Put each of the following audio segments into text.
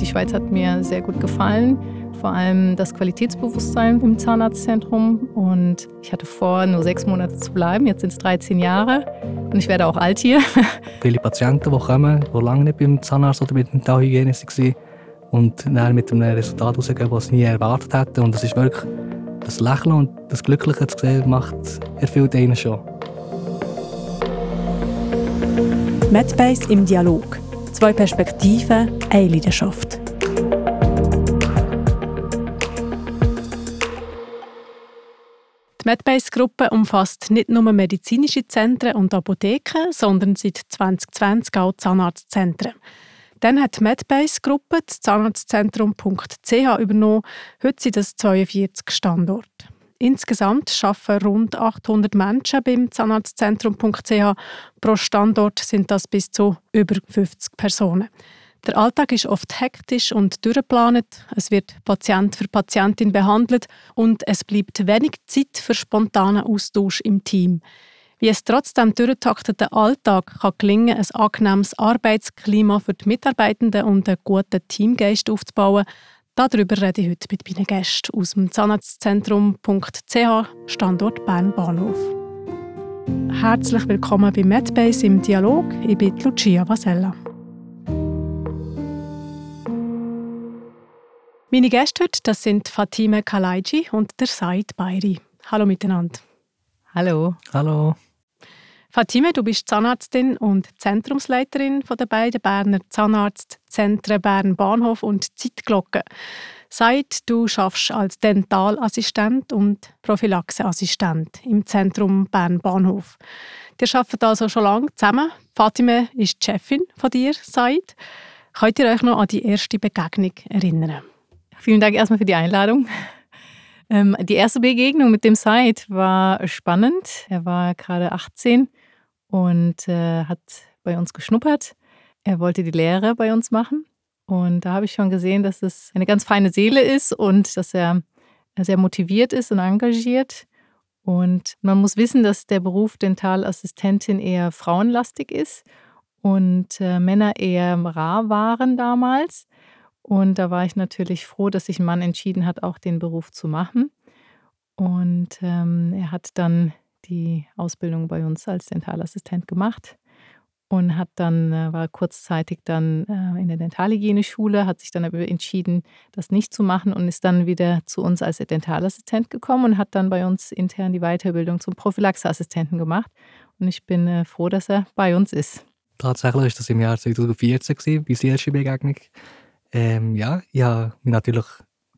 Die Schweiz hat mir sehr gut gefallen vor allem das Qualitätsbewusstsein im Zahnarztzentrum. Und ich hatte vor, nur sechs Monate zu bleiben. Jetzt sind es 13 Jahre und ich werde auch alt hier. Viele Patienten, die kommen, die lange nicht beim Zahnarzt oder mit der Dentalhygiene waren und dann mit einem Resultat rausgehen, das sie nie erwartet hätten. Und das ist wirklich das Lächeln und das Glückliche zu sehen, macht, erfüllt einen schon. MedBase im Dialog. Zwei Perspektiven, eine Leidenschaft. Die Medbase-Gruppe umfasst nicht nur medizinische Zentren und Apotheken, sondern seit 2020 auch Zahnarztzentren. Dann hat die Medbase-Gruppe das Zahnarztzentrum.ch übernommen. Heute sind es 42 Standorte. Insgesamt arbeiten rund 800 Menschen beim Zahnarztzentrum.ch. Pro Standort sind das bis zu über 50 Personen. Der Alltag ist oft hektisch und durchgeplant. Es wird Patient für Patientin behandelt und es bleibt wenig Zeit für spontanen Austausch im Team. Wie es trotzdem durchtakteten Alltag kann gelingen, ein angenehmes Arbeitsklima für die Mitarbeitenden und einen guten Teamgeist aufzubauen, darüber rede ich heute mit meinen Gästen aus dem Zahnarztzentrum.ch Standort Bern Bahnhof. Herzlich willkommen bei MedBase im Dialog. Ich bin Lucia Vasella. Meine Gäste heute, das sind Fatime Kalaiji und der Said Bayri. Hallo miteinander. Hallo. Hallo. Fatime, du bist Zahnarztin und Zentrumsleiterin der beiden Berner Zahnarztzentren Bern Bahnhof und Zeitglocke. Said, du schaffst als Dentalassistent und Prophylaxeassistent im Zentrum Bern Bahnhof. Ihr arbeitet also schon lange zusammen. Fatime ist die Chefin von dir, Said. Könnt ihr euch noch an die erste Begegnung erinnern? Vielen Dank erstmal für die Einladung. Ähm, die erste Begegnung mit dem Said war spannend. Er war gerade 18 und äh, hat bei uns geschnuppert. Er wollte die Lehre bei uns machen. Und da habe ich schon gesehen, dass es eine ganz feine Seele ist und dass er sehr motiviert ist und engagiert. Und man muss wissen, dass der Beruf Dentalassistentin eher frauenlastig ist und äh, Männer eher rar waren damals. Und da war ich natürlich froh, dass sich ein Mann entschieden hat, auch den Beruf zu machen. Und ähm, er hat dann die Ausbildung bei uns als Dentalassistent gemacht und hat dann, äh, war kurzzeitig dann äh, in der Dentalhygieneschule, hat sich dann aber entschieden, das nicht zu machen und ist dann wieder zu uns als Dentalassistent gekommen und hat dann bei uns intern die Weiterbildung zum Prophylaxeassistenten gemacht. Und ich bin äh, froh, dass er bei uns ist. Tatsächlich ist das im Jahr 2014 bei der erste Begegnung. Ähm, ja, ich habe mich natürlich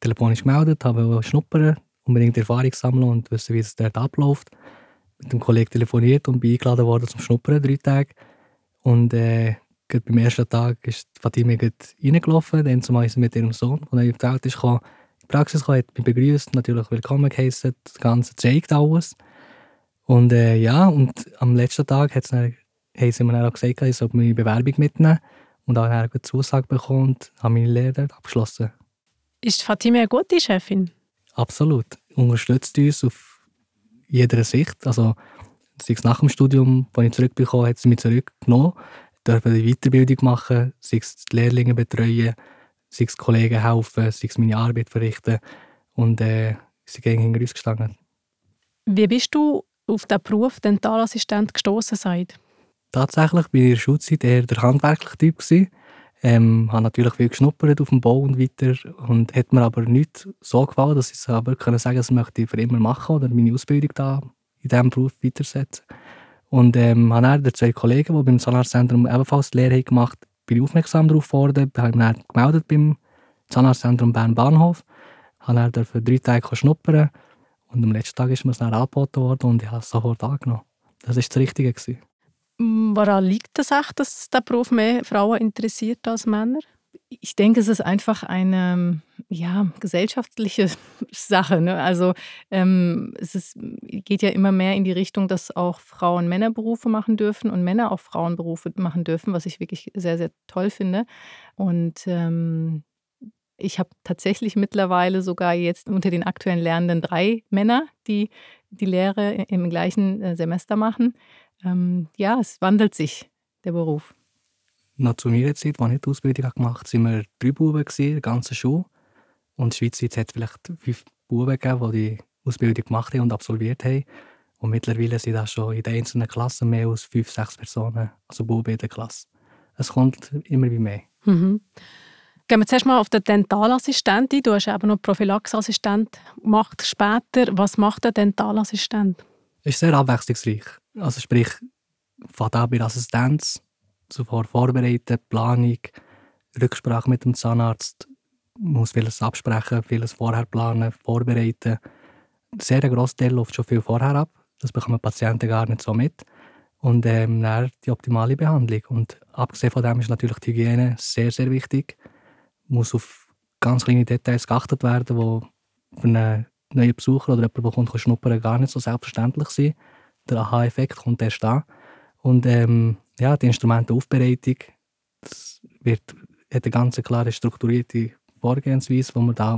telefonisch gemeldet, habe schnuppern, unbedingt Erfahrung sammeln und wissen, wie es dort abläuft. Mit dem Kollegen telefoniert und bin eingeladen worden zum Schnuppern, drei Tage. Und äh, beim ersten Tag ist Fatime reingelaufen, dann zumal ist mit ihrem Sohn, der in die Welt ist, in die Praxis kam, hat mich begrüßt, natürlich willkommen geheißen, das Ganze zeigt alles. Und äh, ja, und am letzten Tag hat sie mir dann auch gesagt, ich soll meine Bewerbung mitnehmen und auch eine Zusage bekommen und habe meine Lehre dort abgeschlossen. Ist Fatime eine gute Chefin? Absolut. Unterstützt uns auf jeder Sicht. Also, sei es nach dem Studium, als ich zurückbekommen hat sie mich zurückgenommen. Ich die Weiterbildung machen, sei es die Lehrlinge betreuen, sei es Kollegen helfen, sei es meine Arbeit verrichten. Und äh, sie gehen hinter uns gestanden. Wie bist du auf den Beruf Dentalassistent gestoßen seid? Tatsächlich war ich in der Schulzeit eher der handwerkliche Typ. Gewesen. Ähm, habe natürlich viel geschnuppert auf dem Bau und weiter und hat mir aber nicht so gefallen, dass ich aber können sagen, das möchte ich für immer machen oder meine Ausbildung da in diesem Beruf weitersetzen. Und ähm, habe dann zwei Kollegen, die beim Zahnarztzentrum ebenfalls die Lehre gemacht haben, bin ich aufmerksam darauf geworden, habe mich dann gemeldet beim Zahnarztzentrum Bern Bahnhof, habe dann für drei Tage schnuppern und am letzten Tag ist mir es dann angeboten worden und ich habe es sofort angenommen. Das war das Richtige. Gewesen. Woran liegt das echt, dass der Beruf mehr Frauen interessiert als Männer? Ich denke, es ist einfach eine ja, gesellschaftliche Sache. Ne? Also ähm, es ist, geht ja immer mehr in die Richtung, dass auch Frauen Männerberufe machen dürfen und Männer auch Frauenberufe machen dürfen, was ich wirklich sehr, sehr toll finde. Und ähm, ich habe tatsächlich mittlerweile sogar jetzt unter den aktuellen Lernenden drei Männer, die die Lehre im gleichen äh, Semester machen ähm, ja, es wandelt sich, der Beruf. noch zu meiner Zeit, als ich die Ausbildung gemacht habe, waren wir drei Buben in der ganzen Schule. Und schweizweit hat es vielleicht fünf Buben gegeben, die die Ausbildung gemacht haben und absolviert haben. Und mittlerweile sind das schon in den einzelnen Klassen mehr als fünf, sechs Personen, also Buben in der Klasse. Es kommt immer wie mehr. Mhm. Gehen wir zuerst mal auf den Dentalassistent ein. Du hast eben noch Prophylaxeassistent gemacht später. Was macht der Dentalassistent? Es ist sehr abwechslungsreich. Also sprich, von da bei Assistenz, zuvor vorbereiten, Planung, Rücksprache mit dem Zahnarzt, muss vieles absprechen, vieles vorher planen, vorbereiten. Sehr ein grosser Teil läuft schon viel vorher ab. Das bekommen Patienten gar nicht so mit. Und ähm, dann die optimale Behandlung. Und abgesehen von dem ist natürlich die Hygiene sehr, sehr wichtig muss auf ganz kleine Details geachtet werden, die für einen neuen Besucher oder jemanden, der kommt, schnuppern gar nicht so selbstverständlich sind. Der Aha-Effekt kommt erst da. Und ähm, ja, die Instrumentenaufbereitung das wird, hat eine ganz klare strukturierte Vorgehensweise, die wir da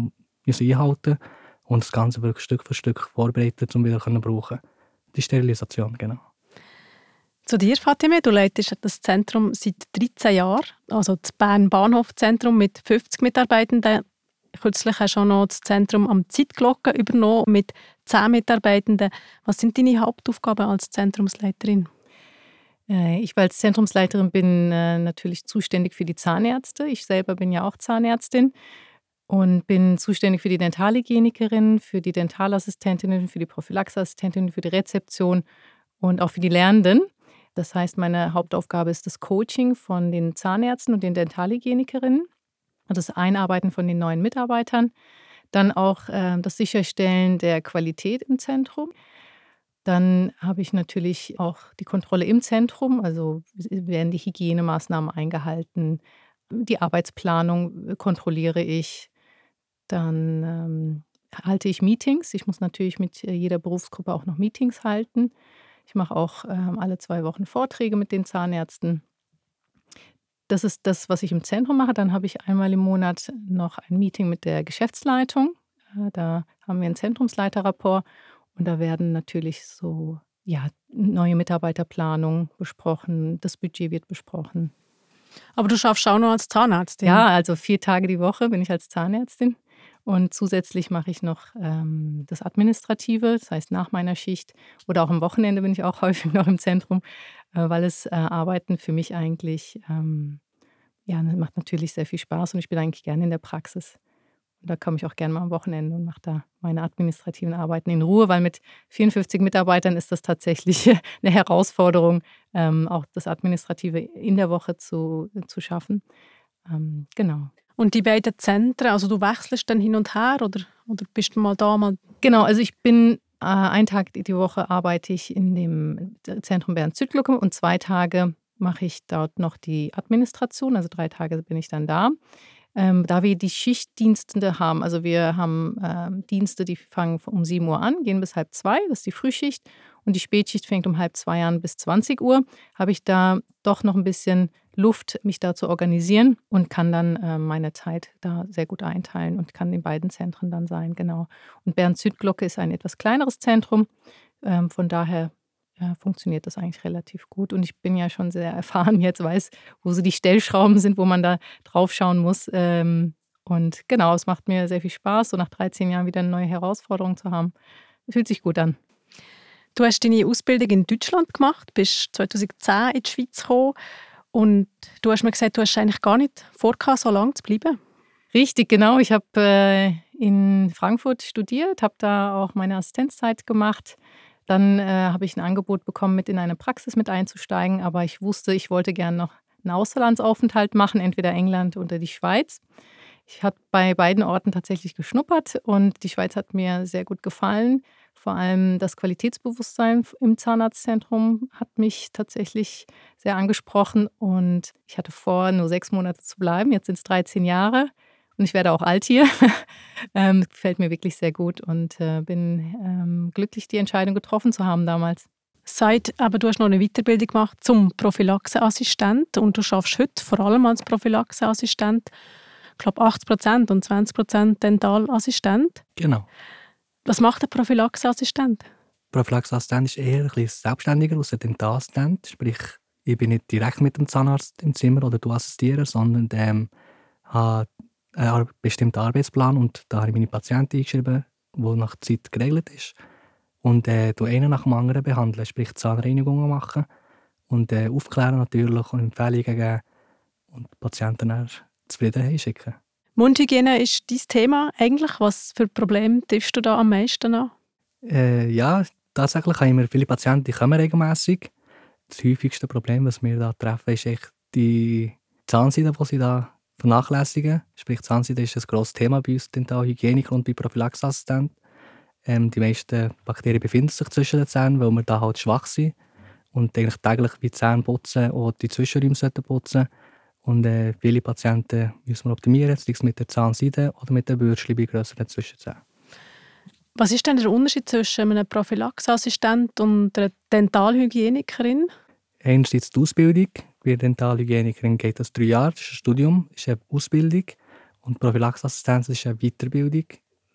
einhalten müssen und das Ganze wirklich Stück für Stück vorbereiten, um wieder zu brauchen. Die Sterilisation, genau. Zu dir, Fatime. Du leitest das Zentrum seit 13 Jahren, also das Bern Bahnhof Zentrum mit 50 Mitarbeitenden. Kürzlich hast du auch noch das Zentrum am Zeitglocke übernommen mit 10 Mitarbeitenden. Was sind deine Hauptaufgaben als Zentrumsleiterin? Äh, ich als Zentrumsleiterin bin äh, natürlich zuständig für die Zahnärzte. Ich selber bin ja auch Zahnärztin und bin zuständig für die Dentalhygienikerin, für die Dentalassistentinnen, für die Prophylaxeassistentinnen, für die Rezeption und auch für die Lernenden. Das heißt, meine Hauptaufgabe ist das Coaching von den Zahnärzten und den Dentalhygienikerinnen, das Einarbeiten von den neuen Mitarbeitern, dann auch äh, das Sicherstellen der Qualität im Zentrum. Dann habe ich natürlich auch die Kontrolle im Zentrum, also werden die Hygienemaßnahmen eingehalten, die Arbeitsplanung äh, kontrolliere ich, dann ähm, halte ich Meetings. Ich muss natürlich mit äh, jeder Berufsgruppe auch noch Meetings halten. Ich mache auch ähm, alle zwei Wochen Vorträge mit den Zahnärzten. Das ist das, was ich im Zentrum mache. Dann habe ich einmal im Monat noch ein Meeting mit der Geschäftsleitung. Äh, da haben wir einen Zentrumsleiterrapport und da werden natürlich so ja, neue Mitarbeiterplanung besprochen, das Budget wird besprochen. Aber du schaffst auch nur als Zahnärztin? Ja, also vier Tage die Woche bin ich als Zahnärztin. Und zusätzlich mache ich noch ähm, das Administrative, das heißt nach meiner Schicht oder auch am Wochenende bin ich auch häufig noch im Zentrum, äh, weil es äh, Arbeiten für mich eigentlich, ähm, ja, macht natürlich sehr viel Spaß und ich bin eigentlich gerne in der Praxis. Und da komme ich auch gerne mal am Wochenende und mache da meine administrativen Arbeiten in Ruhe, weil mit 54 Mitarbeitern ist das tatsächlich eine Herausforderung, ähm, auch das Administrative in der Woche zu, zu schaffen. Ähm, genau. Und die beiden Zentren, also du wechselst dann hin und her oder, oder bist du mal da, mal... Genau, also ich bin äh, einen Tag die Woche arbeite ich in dem Zentrum Bern Südglucke und zwei Tage mache ich dort noch die Administration, also drei Tage bin ich dann da. Ähm, da wir die Schichtdienste haben, also wir haben ähm, Dienste, die fangen um 7 Uhr an, gehen bis halb zwei, das ist die Frühschicht, und die Spätschicht fängt um halb zwei an bis 20 Uhr, habe ich da doch noch ein bisschen Luft, mich da zu organisieren und kann dann äh, meine Zeit da sehr gut einteilen und kann in beiden Zentren dann sein, genau. Und Bernd Südglocke ist ein etwas kleineres Zentrum, ähm, von daher ja, funktioniert das eigentlich relativ gut. Und ich bin ja schon sehr erfahren jetzt, weiß, wo so die Stellschrauben sind, wo man da drauf schauen muss. Ähm, und genau, es macht mir sehr viel Spaß, so nach 13 Jahren wieder eine neue Herausforderung zu haben. Fühlt sich gut an. Du hast deine Ausbildung in Deutschland gemacht, bist 2010 in die Schweiz gekommen und du hast mir gesagt, du hast eigentlich gar nicht vor, so lange zu bleiben. Richtig, genau. Ich habe äh, in Frankfurt studiert, habe da auch meine Assistenzzeit gemacht. Dann äh, habe ich ein Angebot bekommen, mit in eine Praxis mit einzusteigen, aber ich wusste, ich wollte gerne noch einen Auslandsaufenthalt machen, entweder England oder die Schweiz. Ich habe bei beiden Orten tatsächlich geschnuppert und die Schweiz hat mir sehr gut gefallen. Vor allem das Qualitätsbewusstsein im Zahnarztzentrum hat mich tatsächlich sehr angesprochen und ich hatte vor, nur sechs Monate zu bleiben. Jetzt sind es 13 Jahre und ich werde auch alt hier. ähm, gefällt mir wirklich sehr gut und äh, bin ähm, glücklich, die Entscheidung getroffen zu haben damals. Seit, aber du hast noch eine Weiterbildung gemacht zum Prophylaxeassistent und du schaffst heute vor allem als Prophylaxeassistent, ich glaube 80 Prozent und 20 Prozent Dentalassistent. Genau. Was macht der Prophylaxeassistent? Prophylaxeassistent ist eher ein bisschen selbstständiger als ein Dentalassistent. Sprich, ich bin nicht direkt mit dem Zahnarzt im Zimmer oder du assistieren, sondern ähm, habe einen bestimmten Arbeitsplan und da habe ich meine Patienten eingeschrieben, die nach Zeit geregelt ist. Und äh, du einen nach dem anderen behandeln, sprich Zahnreinigungen machen und äh, aufklären natürlich und Empfehlungen geben und Patienten zufrieden schicken. Mundhygiene ist dein Thema eigentlich. Was für Probleme triffst du da am meisten an? Äh, ja, tatsächlich haben wir viele Patienten, die kommen regelmäßig. Das häufigste Problem, das wir da treffen, ist echt die Zahnseide, die sie da vernachlässigen. Sprich, Zahnseide ist ein grosses Thema bei uns Dentalhygieniker und bei Prophylaxeassistenten. Ähm, die meisten Bakterien befinden sich zwischen den Zähnen, weil wir da halt schwach sind und eigentlich täglich wie Zähne putzen oder die Zwischenräume putzen sollten und äh, viele Patienten müssen wir optimieren, sei es mit der Zahnseide oder mit der Bürstchen bei grösseren Zwischenzähnen. Was ist denn der Unterschied zwischen einem Prophylaxeassistent und einer Dentalhygienikerin? Einerseits die Ausbildung. Bei Dentalhygienikerin geht das drei Jahre, das ist ein Studium, das ist eine Ausbildung. Und Prophylaxeassistenz ist eine Weiterbildung,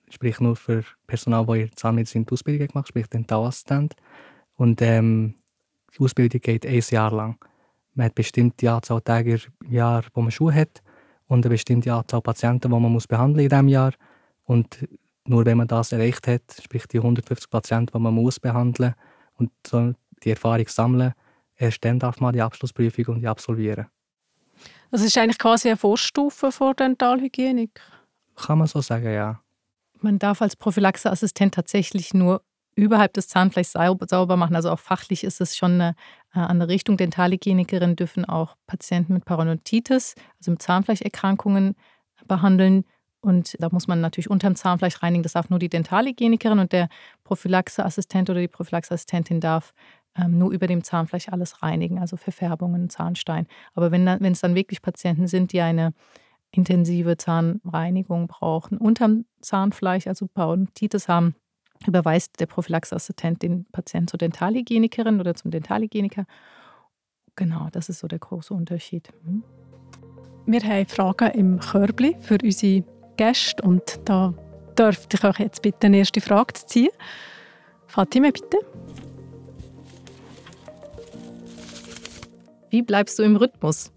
sprich nur für Personal, das in Zahnmedizin die Ausbildung gemacht sprich Dentalassistent. Und ähm, die Ausbildung geht ein Jahr lang. Man hat eine bestimmte Anzahl Tage im Jahr, wo man Schuhe hat und eine bestimmte Anzahl Patienten, die man muss behandeln in diesem Jahr. Und nur wenn man das erreicht hat, sprich die 150 Patienten, die man muss behandeln und so die Erfahrung sammeln, erst dann darf man die Abschlussprüfung und die absolvieren. Das ist eigentlich quasi eine Vorstufe vor Dentalhygienik? Kann man so sagen, ja. Man darf als Prophylaxeassistent tatsächlich nur überhalb des Zahnfleischs sauber machen. Also auch fachlich ist es schon eine äh, andere Richtung. Dentalhygienikerinnen dürfen auch Patienten mit Parodontitis, also mit Zahnfleischerkrankungen, behandeln. Und da muss man natürlich unterm Zahnfleisch reinigen. Das darf nur die Dentalhygienikerin und der Prophylaxeassistent oder die Prophylaxeassistentin darf ähm, nur über dem Zahnfleisch alles reinigen, also Verfärbungen, Zahnstein. Aber wenn, wenn es dann wirklich Patienten sind, die eine intensive Zahnreinigung brauchen, unterm Zahnfleisch, also Parodontitis haben, überweist der Prophylaxeassistent den Patienten zur Dentalhygienikerin oder zum Dentalhygieniker. Genau, das ist so der große Unterschied. Mhm. Wir haben Fragen im Körbli für unsere Gäste und da dürfte ich euch jetzt bitte eine erste Frage zu ziehen. Fatime, bitte. Wie bleibst du im Rhythmus?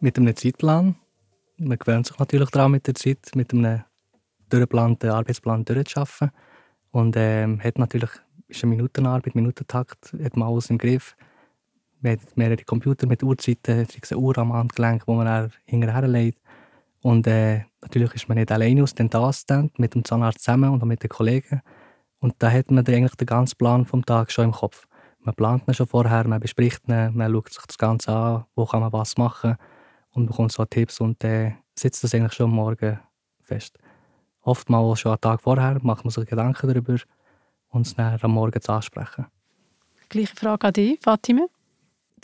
Mit einem Zeitplan. Man gewöhnt sich natürlich daran mit der Zeit, mit einem durchgeplanten Arbeitsplan durchzuarbeiten. Und ähm, hat natürlich ist eine Minutenarbeit, Minutentakt, hat man alles im Griff. Man hat mehrere Computer mit Uhrzeiten, sei es eine Uhr am Handgelenk, wo man dann hinterher legt. Und äh, natürlich ist man nicht alleine aus dem Assistent, mit dem Zahnarzt zusammen und mit den Kollegen. Und da hat man eigentlich den ganzen Plan vom Tag schon im Kopf. Man plant ihn schon vorher, man bespricht ihn, man schaut sich das Ganze an, wo kann man was machen und bekommt so Tipps und äh, sitzt das eigentlich schon Morgen fest oftmals schon einen Tag vorher macht man sich Gedanken darüber und es dann am Morgen zu ansprechen. Gleiche Frage an dich, Fatime.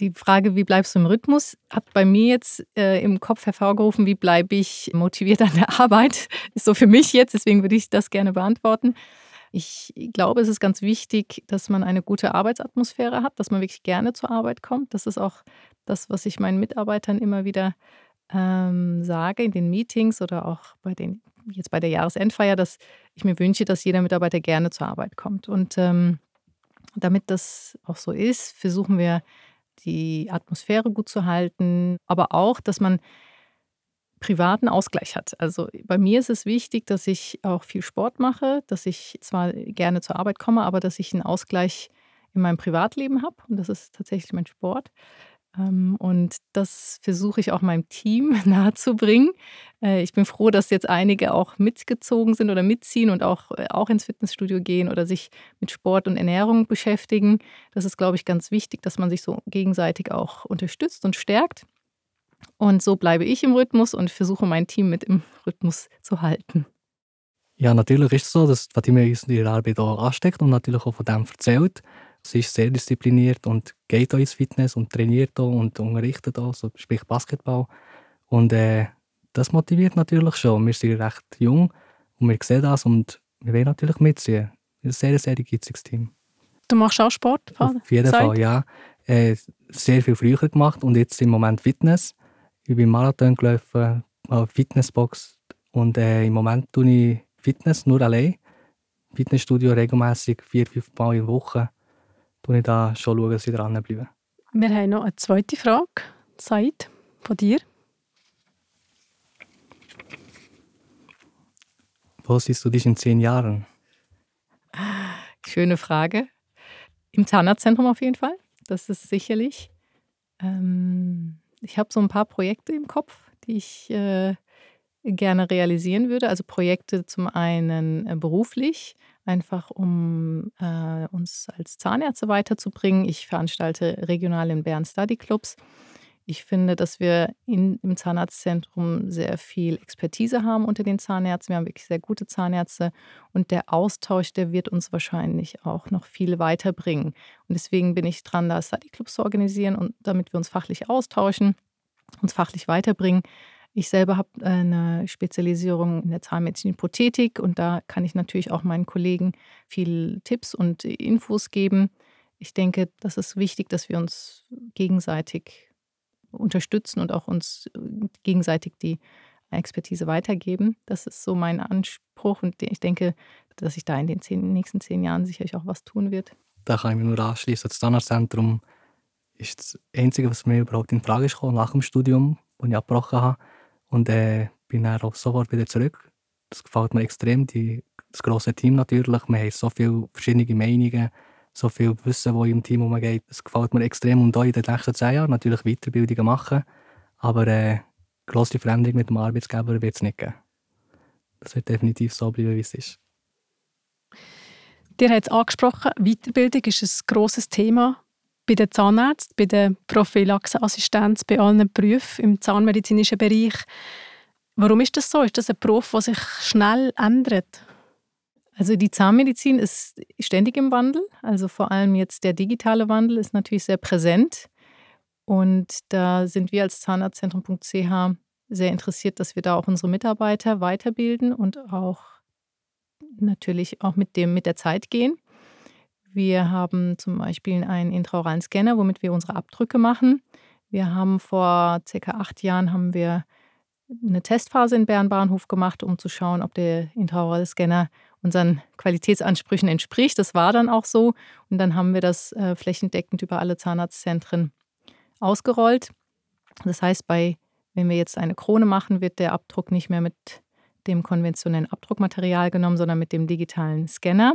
Die Frage, wie bleibst du im Rhythmus, hat bei mir jetzt äh, im Kopf hervorgerufen, wie bleibe ich motiviert an der Arbeit. Ist so für mich jetzt, deswegen würde ich das gerne beantworten. Ich glaube, es ist ganz wichtig, dass man eine gute Arbeitsatmosphäre hat, dass man wirklich gerne zur Arbeit kommt. Das ist auch das, was ich meinen Mitarbeitern immer wieder ähm, sage in den Meetings oder auch bei den jetzt bei der Jahresendfeier, dass ich mir wünsche, dass jeder Mitarbeiter gerne zur Arbeit kommt. Und ähm, damit das auch so ist, versuchen wir die Atmosphäre gut zu halten, aber auch, dass man privaten Ausgleich hat. Also bei mir ist es wichtig, dass ich auch viel Sport mache, dass ich zwar gerne zur Arbeit komme, aber dass ich einen Ausgleich in meinem Privatleben habe und das ist tatsächlich mein Sport. Ähm, und das versuche ich auch meinem Team nahezubringen. Äh, ich bin froh, dass jetzt einige auch mitgezogen sind oder mitziehen und auch, äh, auch ins Fitnessstudio gehen oder sich mit Sport und Ernährung beschäftigen. Das ist, glaube ich, ganz wichtig, dass man sich so gegenseitig auch unterstützt und stärkt. Und so bleibe ich im Rhythmus und versuche mein Team mit im Rhythmus zu halten. Ja, natürlich ist es so, dass Fatima uns in ihrer Arbeit auch ansteckt und natürlich auch von dem erzählt. Sie ist sehr diszipliniert und geht auch ins Fitness und trainiert auch und unterrichtet auch, so sprich Basketball. Und äh, das motiviert natürlich schon. Wir sind recht jung und wir sehen das und wir wollen natürlich mitziehen. Ein sehr, sehr geiziges Team. Du machst auch Sport? Auf jeden Zeit? Fall, ja. Äh, sehr viel früher gemacht und jetzt im Moment Fitness. Ich bin Marathon gelaufen, Fitnessbox und äh, im Moment tue ich Fitness nur allein. Fitnessstudio regelmäßig vier, fünf Mal in der Woche schaue ich da schon, schauen, dass ich dranbleibe. Wir haben noch eine zweite Frage. Said, von dir. Wo siehst du dich in zehn Jahren? Schöne Frage. Im Zahnarztzentrum auf jeden Fall. Das ist sicherlich. Ähm, ich habe so ein paar Projekte im Kopf, die ich äh, gerne realisieren würde. Also Projekte zum einen äh, beruflich, einfach um äh, uns als Zahnärzte weiterzubringen. Ich veranstalte regional in Bern Study Clubs. Ich finde, dass wir in, im Zahnarztzentrum sehr viel Expertise haben unter den Zahnärzten. Wir haben wirklich sehr gute Zahnärzte und der Austausch, der wird uns wahrscheinlich auch noch viel weiterbringen. Und deswegen bin ich dran, da Study Clubs zu organisieren und damit wir uns fachlich austauschen, uns fachlich weiterbringen. Ich selber habe eine Spezialisierung in der Zahnmedizin Prothetik und da kann ich natürlich auch meinen Kollegen viel Tipps und Infos geben. Ich denke, das ist wichtig, dass wir uns gegenseitig unterstützen und auch uns äh, gegenseitig die Expertise weitergeben. Das ist so mein Anspruch und ich denke, dass sich da in den zehn, nächsten zehn Jahren sicherlich auch was tun wird. Da kann ich mich nur anschließen. Das Zahnarztzentrum ist das Einzige, was mir überhaupt in Frage kam nach dem Studium, das ich abgebrochen habe. Und äh, bin dann auch sofort wieder zurück. Das gefällt mir extrem, die, das grosse Team natürlich. Wir haben so viele verschiedene Meinungen, so viel Wissen, das im Team umgeht. Das gefällt mir extrem. Und auch in den nächsten zehn Jahren natürlich Weiterbildungen machen. Aber äh, grosse Veränderung mit dem Arbeitsgeber wird es nicht geben. Das wird definitiv so bleiben, wie es ist. Dir hat es angesprochen, Weiterbildung ist ein grosses Thema bei den Zahnärzten, bei der Prophylaxeassistenz, bei allen Berufen im zahnmedizinischen Bereich. Warum ist das so? Ist das ein Beruf, der sich schnell ändert? Also die Zahnmedizin ist ständig im Wandel. Also vor allem jetzt der digitale Wandel ist natürlich sehr präsent. Und da sind wir als Zahnarztzentrum.ch sehr interessiert, dass wir da auch unsere Mitarbeiter weiterbilden und auch natürlich auch mit, dem, mit der Zeit gehen. Wir haben zum Beispiel einen intraoralen Scanner, womit wir unsere Abdrücke machen. Wir haben vor circa acht Jahren haben wir eine Testphase in Bern Bahnhof gemacht, um zu schauen, ob der intraorale Scanner unseren Qualitätsansprüchen entspricht. Das war dann auch so. Und dann haben wir das äh, flächendeckend über alle Zahnarztzentren ausgerollt. Das heißt, bei, wenn wir jetzt eine Krone machen, wird der Abdruck nicht mehr mit dem konventionellen Abdruckmaterial genommen, sondern mit dem digitalen Scanner.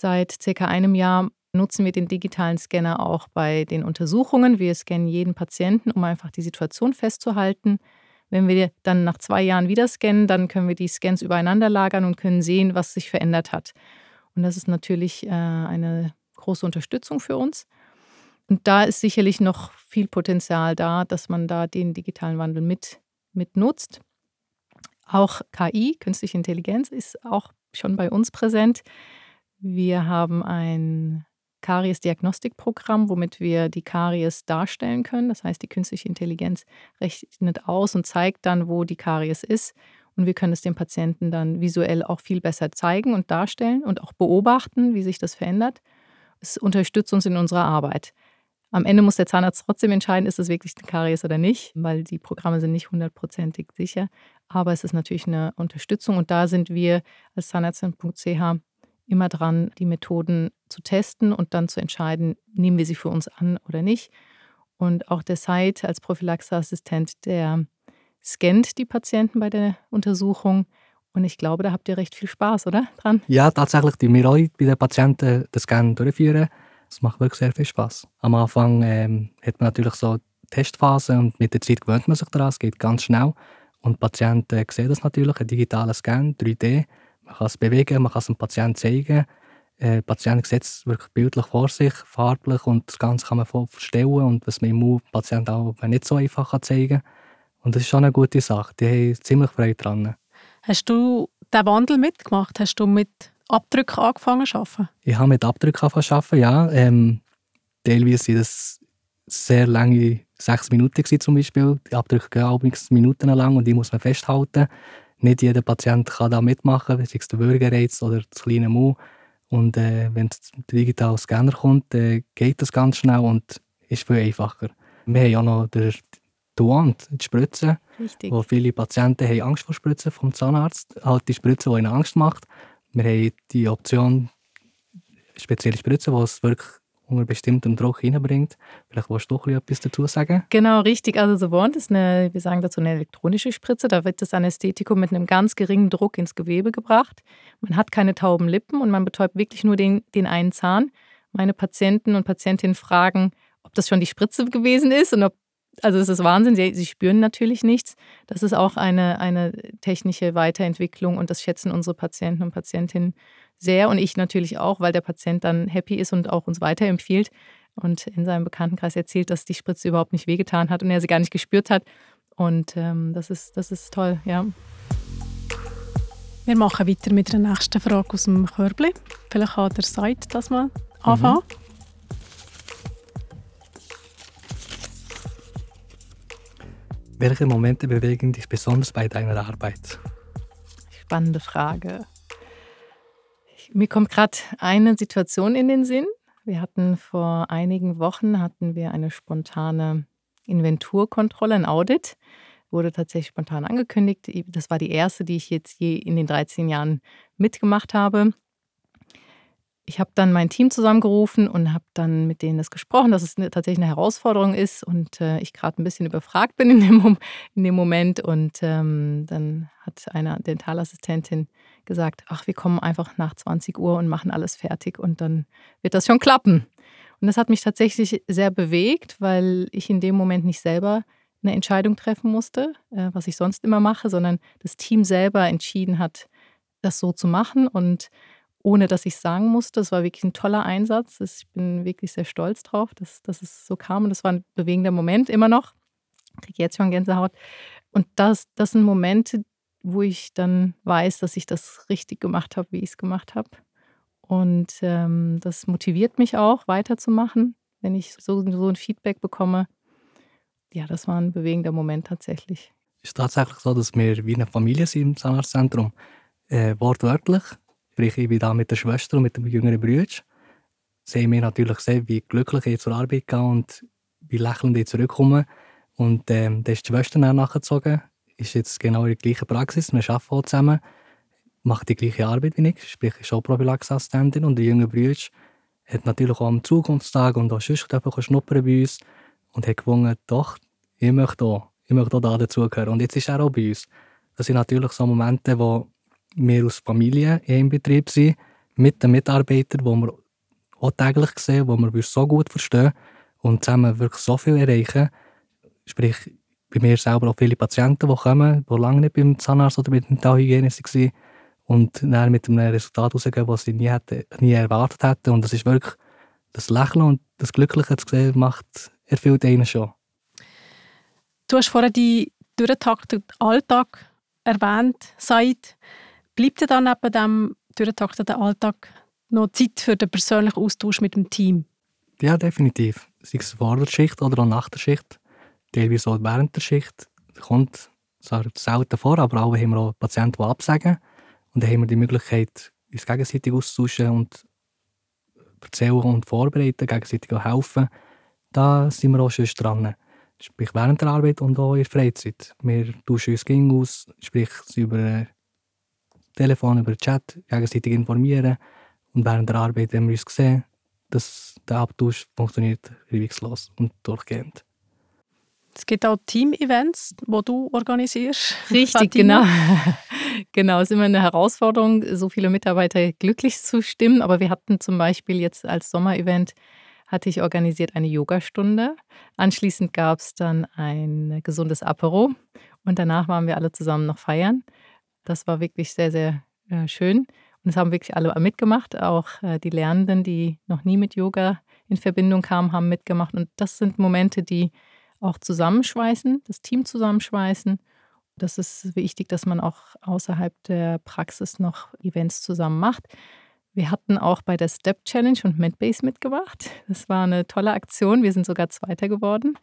Seit circa einem Jahr nutzen wir den digitalen Scanner auch bei den Untersuchungen. Wir scannen jeden Patienten, um einfach die Situation festzuhalten. Wenn wir dann nach zwei Jahren wieder scannen, dann können wir die Scans übereinander lagern und können sehen, was sich verändert hat. Und das ist natürlich äh, eine große Unterstützung für uns. Und da ist sicherlich noch viel Potenzial da, dass man da den digitalen Wandel mit, mit nutzt. Auch KI, künstliche Intelligenz, ist auch schon bei uns präsent. Wir haben ein Karies-Diagnostikprogramm, womit wir die Karies darstellen können. Das heißt, die künstliche Intelligenz rechnet aus und zeigt dann, wo die Karies ist. Und wir können es dem Patienten dann visuell auch viel besser zeigen und darstellen und auch beobachten, wie sich das verändert. Es unterstützt uns in unserer Arbeit. Am Ende muss der Zahnarzt trotzdem entscheiden, ist es wirklich eine Karies oder nicht, weil die Programme sind nicht hundertprozentig sicher. Aber es ist natürlich eine Unterstützung und da sind wir als Zahnärztin.ch immer dran, die Methoden zu testen und dann zu entscheiden, nehmen wir sie für uns an oder nicht. Und auch der Site als Prophylaxeassistent, der scannt die Patienten bei der Untersuchung. Und ich glaube, da habt ihr recht viel Spaß, oder? Dran? Ja, tatsächlich, die wir auch bei den Patienten den Scan durchführen. Das macht wirklich sehr viel Spaß. Am Anfang ähm, hat man natürlich so Testphase und mit der Zeit gewöhnt man sich daran. Es geht ganz schnell. Und Patienten sehen das natürlich, ein digitaler Scan, 3D. Man kann es bewegen, man kann es dem Patienten zeigen. Äh, der Patient sieht es wirklich bildlich vor sich, farblich und das Ganze kann man voll verstellen und was man im Patient auch nicht so einfach zeigen kann. Und das ist schon eine gute Sache. Die haben ziemlich Freude dran. Hast du diesen Wandel mitgemacht? Hast du mit Abdrücken angefangen zu arbeiten? Ich habe mit Abdrücken angefangen zu arbeiten, ja. Ähm, teilweise waren das sehr lange, sechs Minuten zum Beispiel. Die Abdrücke gehen auch Minuten lang und die muss man festhalten nicht jeder Patient kann da mitmachen, sei es der Würgereiz oder das kleine Mu. Und äh, wenn der digitale Scanner kommt, äh, geht das ganz schnell und ist viel einfacher. Wir haben ja noch den Duant, die Spritze, Richtig. wo viele Patienten haben Angst vor Spritzen vom Zahnarzt. Halt die Spritze, die ihnen Angst macht. Wir haben die Option spezielle Spritze, die es wirklich unter bestimmtem Druck reinbringt. Vielleicht willst du doch etwas dazu sagen? Genau, richtig. Also The Wand ist eine, wir sagen dazu eine elektronische Spritze. Da wird das Anästhetikum mit einem ganz geringen Druck ins Gewebe gebracht. Man hat keine tauben Lippen und man betäubt wirklich nur den, den einen Zahn. Meine Patienten und Patientinnen fragen, ob das schon die Spritze gewesen ist und ob also es ist Wahnsinn, sie, sie, spüren natürlich nichts. Das ist auch eine, eine technische Weiterentwicklung und das schätzen unsere Patienten und Patientinnen sehr und ich natürlich auch, weil der Patient dann happy ist und auch uns weiterempfiehlt und in seinem Bekanntenkreis erzählt, dass die Spritze überhaupt nicht wehgetan hat und er sie gar nicht gespürt hat. Und ähm, das, ist, das ist toll, ja. Wir machen weiter mit der nächsten Frage aus dem Körbli. Vielleicht kann der Seite das mal anfangen. Mhm. Welche Momente bewegen dich besonders bei deiner Arbeit? Spannende Frage. Mir kommt gerade eine Situation in den Sinn. Wir hatten vor einigen Wochen hatten wir eine spontane Inventurkontrolle, ein Audit. Wurde tatsächlich spontan angekündigt. Das war die erste, die ich jetzt je in den 13 Jahren mitgemacht habe ich habe dann mein Team zusammengerufen und habe dann mit denen das gesprochen, dass es eine, tatsächlich eine Herausforderung ist und äh, ich gerade ein bisschen überfragt bin in dem, in dem Moment. Und ähm, dann hat eine Dentalassistentin gesagt, ach, wir kommen einfach nach 20 Uhr und machen alles fertig und dann wird das schon klappen. Und das hat mich tatsächlich sehr bewegt, weil ich in dem Moment nicht selber eine Entscheidung treffen musste, äh, was ich sonst immer mache, sondern das Team selber entschieden hat, das so zu machen und ohne dass ich sagen musste. Es war wirklich ein toller Einsatz. Ich bin wirklich sehr stolz drauf, dass, dass es so kam. Und das war ein bewegender Moment immer noch. Ich kriege jetzt schon Gänsehaut. Und das, das sind Momente, wo ich dann weiß, dass ich das richtig gemacht habe, wie ich es gemacht habe. Und ähm, das motiviert mich auch, weiterzumachen, wenn ich so, so ein Feedback bekomme. Ja, das war ein bewegender Moment tatsächlich. Es ist tatsächlich so, dass wir wie eine Familie sind im Zahnarztzentrum. Äh, wortwörtlich Sprich, ich bin da mit der Schwester und mit dem jüngeren Bruder. Sie haben mir natürlich gesehen, wie glücklich ich zur Arbeit gehe und wie lächelnd ich zurückkomme. Und ähm, dann ist die Schwester nachgezogen. Ist jetzt genau in der gleichen Praxis. Wir arbeiten auch zusammen. Macht die gleiche Arbeit wie ich. Sprich, ist auch Prophylaxeassistentin. Und der jüngere Bruder hat natürlich auch am Zukunftstag und auch sonst schnuppern bei uns. Und hat gewonnen, doch, ich möchte auch, ich möchte auch da dazugehören. Und jetzt ist er auch bei uns. Das sind natürlich so Momente, wo wir als Familie im Betrieb sind, mit den Mitarbeitern, die wir auch täglich sehen, die wir so gut verstehen und zusammen wirklich so viel erreichen. Sprich, bei mir selber auch viele Patienten, die kommen, die lange nicht beim Zahnarzt oder bei der Dentalhygiene waren und dann mit einem Resultat rausgehen, das sie nie, hätte, nie erwartet hätten. Und das ist wirklich das Lächeln und das Glückliche zu sehen, macht, erfüllt einen schon. Du hast vorhin die durchgetakteten Alltag erwähnt, Said. Bleibt dir dann neben dem durchgetakteten Alltag noch Zeit für den persönlichen Austausch mit dem Team? Ja, definitiv. Sei es vor der Schicht oder auch nach der Schicht. Teilweise auch während der Schicht. Das kommt zwar selten vor, aber auch haben wir auch Patienten, die absagen. Und dann haben wir die Möglichkeit, uns gegenseitig auszutauschen und erzählen und vorbereiten, gegenseitig auch helfen. Da sind wir auch schon dran. Sprich während der Arbeit und auch in der Freizeit. Wir tauschen uns gegen aus, sprich über Telefon, über Chat gegenseitig informieren. Und während der Arbeit haben wir uns gesehen, dass der Abtausch funktioniert reibungslos und durchgehend. Es gibt auch Team-Events, die du organisierst. Richtig, genau. genau, es ist immer eine Herausforderung, so viele Mitarbeiter glücklich zu stimmen. Aber wir hatten zum Beispiel jetzt als Sommerevent hatte ich organisiert eine Yogastunde. Anschließend gab es dann ein gesundes Apero und danach waren wir alle zusammen noch feiern. Das war wirklich sehr, sehr äh, schön. Und es haben wirklich alle mitgemacht. Auch äh, die Lernenden, die noch nie mit Yoga in Verbindung kamen, haben mitgemacht. Und das sind Momente, die auch zusammenschweißen, das Team zusammenschweißen. Das ist wichtig, dass man auch außerhalb der Praxis noch Events zusammen macht. Wir hatten auch bei der Step Challenge und Medbase mitgemacht. Das war eine tolle Aktion. Wir sind sogar Zweiter geworden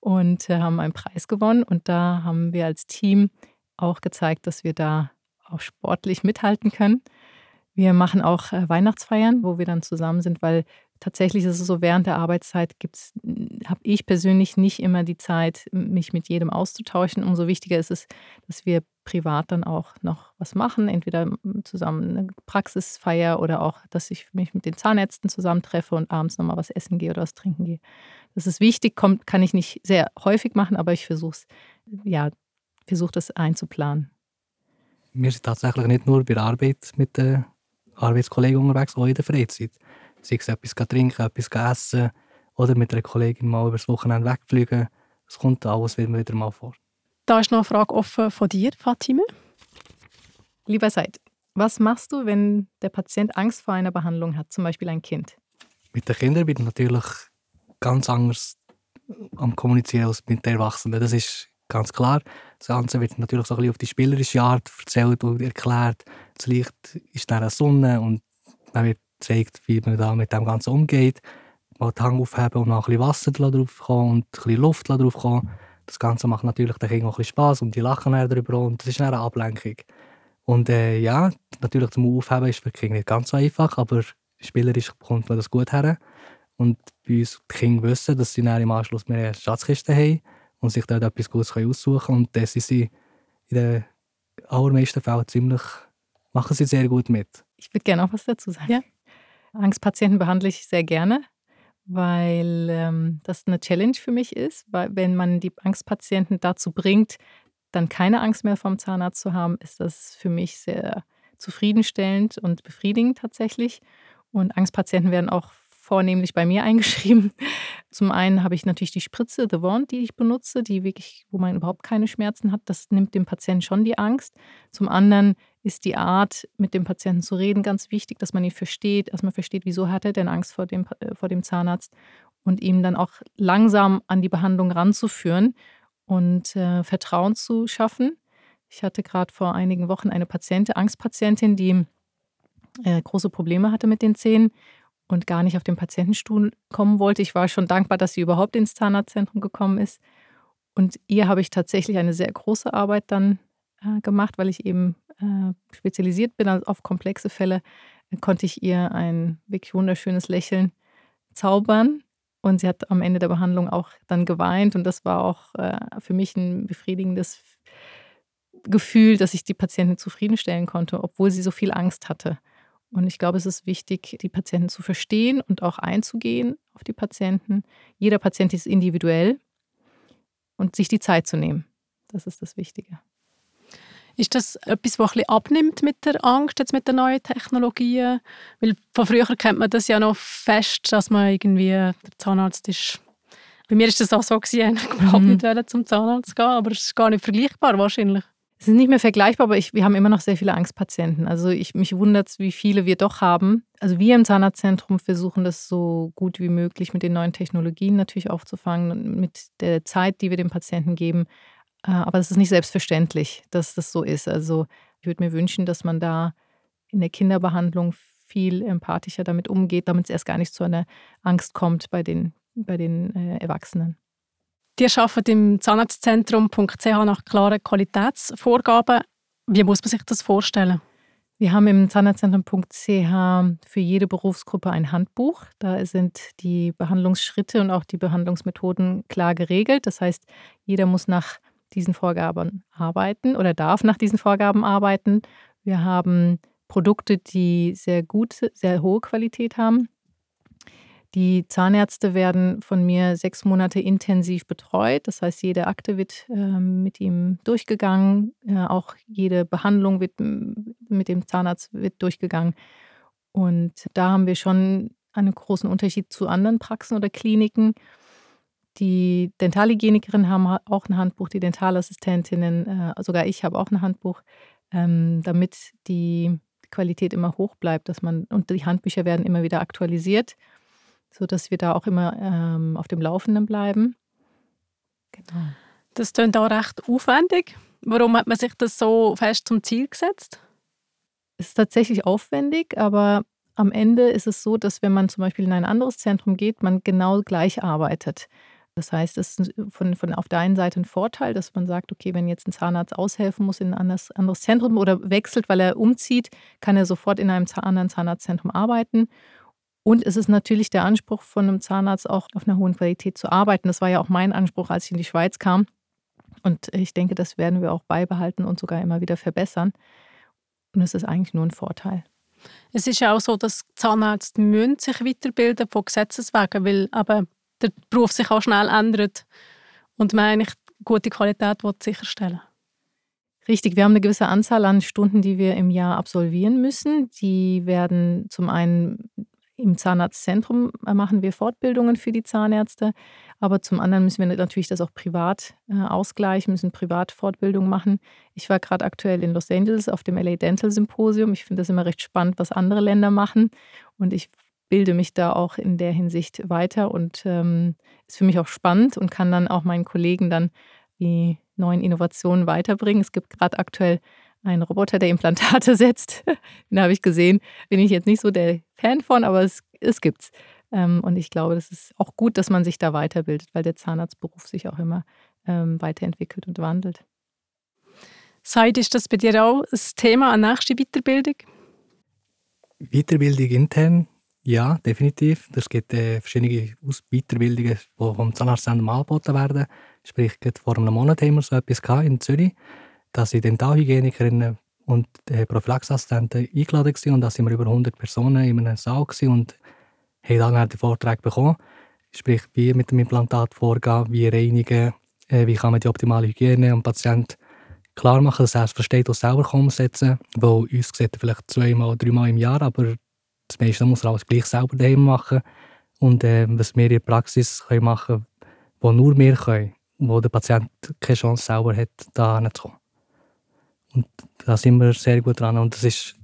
und äh, haben einen Preis gewonnen. Und da haben wir als Team auch gezeigt, dass wir da auch sportlich mithalten können. Wir machen auch äh, Weihnachtsfeiern, wo wir dann zusammen sind, weil tatsächlich ist es so, während der Arbeitszeit habe ich persönlich nicht immer die Zeit, mich mit jedem auszutauschen. Umso wichtiger ist es, dass wir privat dann auch noch was machen, entweder zusammen eine Praxisfeier oder auch, dass ich mich mit den Zahnärzten zusammentreffe und abends nochmal was essen gehe oder was trinken gehe. Das ist wichtig, kommt, kann ich nicht sehr häufig machen, aber ich versuche es, ja, versuche das einzuplanen. Wir sind tatsächlich nicht nur bei der Arbeit mit den Arbeitskollegen unterwegs, auch in der Freizeit sei es etwas trinken, etwas essen oder mit einer Kollegin mal über das Wochenende wegfliegen. Es kommt alles wieder mal vor. Da ist noch eine Frage offen von dir, Fatime. Lieber Seid, was machst du, wenn der Patient Angst vor einer Behandlung hat, zum Beispiel ein Kind? Mit den Kindern bin ich natürlich ganz anders am Kommunizieren als mit den Erwachsenen. Das ist ganz klar. Das Ganze wird natürlich so ein bisschen auf die spielerische Art erzählt und erklärt. Das Licht ist dann eine Sonne und man wird zeigt, wie man da mit dem Ganzen umgeht. Mal die Hand aufheben und noch ein bisschen Wasser drauf kommen und ein bisschen Luft drauf kommen. Das Ganze macht natürlich den Kindern auch ein bisschen Spass und die lachen dann darüber und das ist eine Ablenkung. Und äh, ja, natürlich zum Aufheben ist für die Kinder nicht ganz so einfach, aber spielerisch kommt man das gut her. Und bei uns die Kinder wissen, dass sie dann im Anschluss mehr eine Schatzkiste haben und sich dort etwas Gutes aussuchen können. Und das sind sie in den allermeisten Fällen ziemlich, machen sie sehr gut mit. Ich würde gerne auch was dazu sagen. Ja. Angstpatienten behandle ich sehr gerne, weil ähm, das eine Challenge für mich ist, weil wenn man die Angstpatienten dazu bringt, dann keine Angst mehr vom Zahnarzt zu haben, ist das für mich sehr zufriedenstellend und befriedigend tatsächlich. Und Angstpatienten werden auch vornehmlich bei mir eingeschrieben. Zum einen habe ich natürlich die Spritze, The Wand, die ich benutze, die wirklich, wo man überhaupt keine Schmerzen hat. Das nimmt dem Patienten schon die Angst. Zum anderen ist die Art, mit dem Patienten zu reden, ganz wichtig, dass man ihn versteht, dass man versteht, wieso hat er denn Angst vor dem, äh, vor dem Zahnarzt und ihm dann auch langsam an die Behandlung ranzuführen und äh, Vertrauen zu schaffen. Ich hatte gerade vor einigen Wochen eine Patientin, Angstpatientin, die äh, große Probleme hatte mit den Zähnen und gar nicht auf den Patientenstuhl kommen wollte. Ich war schon dankbar, dass sie überhaupt ins Zahnarztzentrum gekommen ist. Und ihr habe ich tatsächlich eine sehr große Arbeit dann äh, gemacht, weil ich eben äh, spezialisiert bin auf komplexe Fälle, äh, konnte ich ihr ein wirklich wunderschönes Lächeln zaubern. Und sie hat am Ende der Behandlung auch dann geweint. Und das war auch äh, für mich ein befriedigendes Gefühl, dass ich die Patientin zufriedenstellen konnte, obwohl sie so viel Angst hatte. Und ich glaube, es ist wichtig, die Patienten zu verstehen und auch einzugehen auf die Patienten. Jeder Patient ist individuell und sich die Zeit zu nehmen. Das ist das Wichtige. Ist das etwas, was ein abnimmt mit der Angst, jetzt mit den neuen Technologien? Weil von früher kennt man das ja noch fest, dass man irgendwie, der Zahnarzt ist bei mir war das auch so, gewesen, ich überhaupt mhm. nicht zum Zahnarzt gehen, aber es ist gar nicht vergleichbar wahrscheinlich. Es ist nicht mehr vergleichbar, aber ich, wir haben immer noch sehr viele Angstpatienten. Also ich, mich wundert es, wie viele wir doch haben. Also wir im Zahnarztzentrum versuchen das so gut wie möglich mit den neuen Technologien natürlich aufzufangen und mit der Zeit, die wir dem Patienten geben. Äh, aber es ist nicht selbstverständlich, dass das so ist. Also ich würde mir wünschen, dass man da in der Kinderbehandlung viel empathischer damit umgeht, damit es erst gar nicht zu einer Angst kommt bei den, bei den äh, Erwachsenen. Die arbeiten im Zahnarztzentrum.ch nach klaren Qualitätsvorgaben. Wie muss man sich das vorstellen? Wir haben im Zahnarztzentrum.ch für jede Berufsgruppe ein Handbuch. Da sind die Behandlungsschritte und auch die Behandlungsmethoden klar geregelt. Das heißt, jeder muss nach diesen Vorgaben arbeiten oder darf nach diesen Vorgaben arbeiten. Wir haben Produkte, die sehr gute, sehr hohe Qualität haben. Die Zahnärzte werden von mir sechs Monate intensiv betreut. Das heißt, jede Akte wird äh, mit ihm durchgegangen. Äh, auch jede Behandlung wird mit dem Zahnarzt wird durchgegangen. Und da haben wir schon einen großen Unterschied zu anderen Praxen oder Kliniken. Die Dentalhygienikerinnen haben auch ein Handbuch, die Dentalassistentinnen, äh, sogar ich habe auch ein Handbuch, ähm, damit die Qualität immer hoch bleibt, dass man und die Handbücher werden immer wieder aktualisiert sodass wir da auch immer ähm, auf dem Laufenden bleiben. Genau. Das klingt auch recht aufwendig. Warum hat man sich das so fest zum Ziel gesetzt? Es ist tatsächlich aufwendig, aber am Ende ist es so, dass wenn man zum Beispiel in ein anderes Zentrum geht, man genau gleich arbeitet. Das heißt, es ist von, von auf der einen Seite ein Vorteil, dass man sagt, okay, wenn jetzt ein Zahnarzt aushelfen muss in ein anderes, anderes Zentrum oder wechselt, weil er umzieht, kann er sofort in einem anderen Zahnarztzentrum arbeiten. Und es ist natürlich der Anspruch von einem Zahnarzt, auch auf einer hohen Qualität zu arbeiten. Das war ja auch mein Anspruch, als ich in die Schweiz kam. Und ich denke, das werden wir auch beibehalten und sogar immer wieder verbessern. Und es ist eigentlich nur ein Vorteil. Es ist ja auch so, dass Zahnärzte sich weiterbilden von Gesetzes wegen, weil aber der Beruf sich auch schnell ändert und man eigentlich gute Qualität sicherstellen Richtig, wir haben eine gewisse Anzahl an Stunden, die wir im Jahr absolvieren müssen. Die werden zum einen im Zahnarztzentrum machen wir Fortbildungen für die Zahnärzte, aber zum anderen müssen wir natürlich das auch privat äh, ausgleichen, müssen Privatfortbildungen machen. Ich war gerade aktuell in Los Angeles auf dem LA Dental Symposium. Ich finde das immer recht spannend, was andere Länder machen und ich bilde mich da auch in der Hinsicht weiter und ähm, ist für mich auch spannend und kann dann auch meinen Kollegen dann die neuen Innovationen weiterbringen. Es gibt gerade aktuell einen Roboter, der Implantate setzt. Den habe ich gesehen. Bin ich jetzt nicht so der Fan von, aber es, es gibt's. Ähm, und ich glaube, das ist auch gut, dass man sich da weiterbildet, weil der Zahnarztberuf sich auch immer ähm, weiterentwickelt und wandelt. Seid, ist das bei dir auch das Thema an nächste Weiterbildung? Weiterbildung intern, ja, definitiv. Es gibt äh, verschiedene Weiterbildungen, die vom Zahnarztzentrum angeboten werden. Sprich, vor einem Monat haben wir so etwas in Zürich, dass die Dentalhygienikerinnen und äh, Prophylaxeassistenten eingeladen waren und da sind wir über 100 Personen in einem Saal und haben dann den Vortrag bekommen. Sprich, wie mit dem Implantat vorgehen, wie reinigen, äh, wie kann man die optimale Hygiene am Patienten klar machen, dass er es versteht und selber umsetzen kann. Weil uns sieht er vielleicht zweimal, dreimal im Jahr, aber das meiste muss er alles gleich selber daheim machen. Und äh, was wir in der Praxis können machen können, wo nur wir können, wo der Patient keine Chance selber hat, da hinzukommen. Und da sind wir sehr gut dran. Und das ist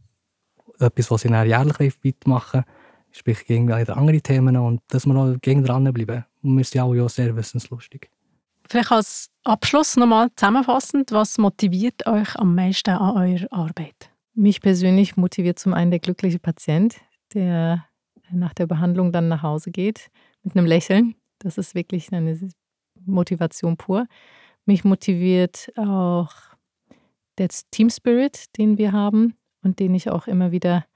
etwas, was sie dann jährlich weitermachen Sprich, gegen andere Themen. Und dass wir auch gegen dranbleiben. Und wir sind auch ja sehr wissenslustig. Vielleicht als Abschluss nochmal zusammenfassend, was motiviert euch am meisten an eurer Arbeit? Mich persönlich motiviert zum einen der glückliche Patient, der nach der Behandlung dann nach Hause geht mit einem Lächeln. Das ist wirklich eine Motivation pur. Mich motiviert auch der Team Spirit, den wir haben und den ich auch immer wieder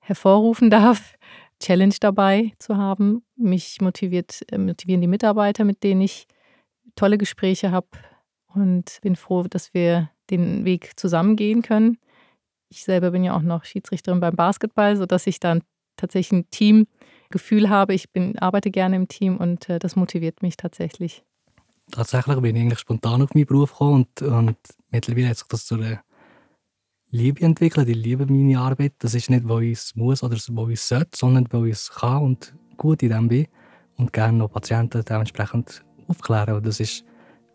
hervorrufen darf, Challenge dabei zu haben. Mich motiviert, äh, motivieren die Mitarbeiter, mit denen ich tolle Gespräche habe und bin froh, dass wir den Weg zusammen gehen können. Ich selber bin ja auch noch Schiedsrichterin beim Basketball, sodass ich dann tatsächlich ein Teamgefühl habe. Ich bin, arbeite gerne im Team und äh, das motiviert mich tatsächlich tatsächlich bin ich eigentlich spontan auf meinen Beruf gekommen und, und mittlerweile hat sich das zu einer Liebe entwickelt. Ich liebe meine Arbeit. Das ist nicht, weil ich es muss oder weil ich es sollte, sondern weil ich es kann und gut in dem bin und gerne noch Patienten dementsprechend aufklären. Und das ist,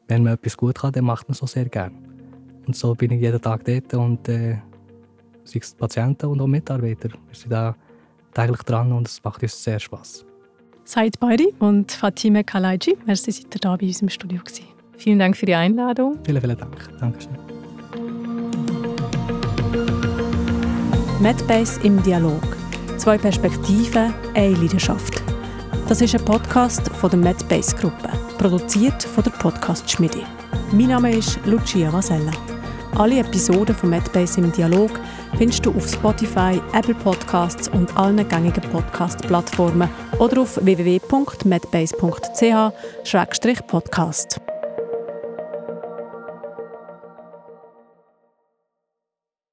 wenn man etwas gut kann, dann macht man es auch sehr gerne. Und so bin ich jeden Tag dort und äh, sei es Patienten und auch Mitarbeiter. Wir sind da täglich dran und es macht uns sehr Spaß. Said Bayri und Fatime Kalaiji, merci, seid ihr da bei uns im Studio gewesen. Vielen Dank für die Einladung. Vielen, vielen Dank. Dankeschön. MedBase im Dialog. Zwei Perspektiven, eine Leidenschaft. Das ist ein Podcast von der MedBase Gruppe, produziert von der Podcast Schmiede. Mein Name ist Lucia Vasella. Alle Episoden von MedBase im Dialog findest du auf Spotify, Apple Podcasts und allen gängigen Podcast-Plattformen oder auf www.medbase.ch-podcast.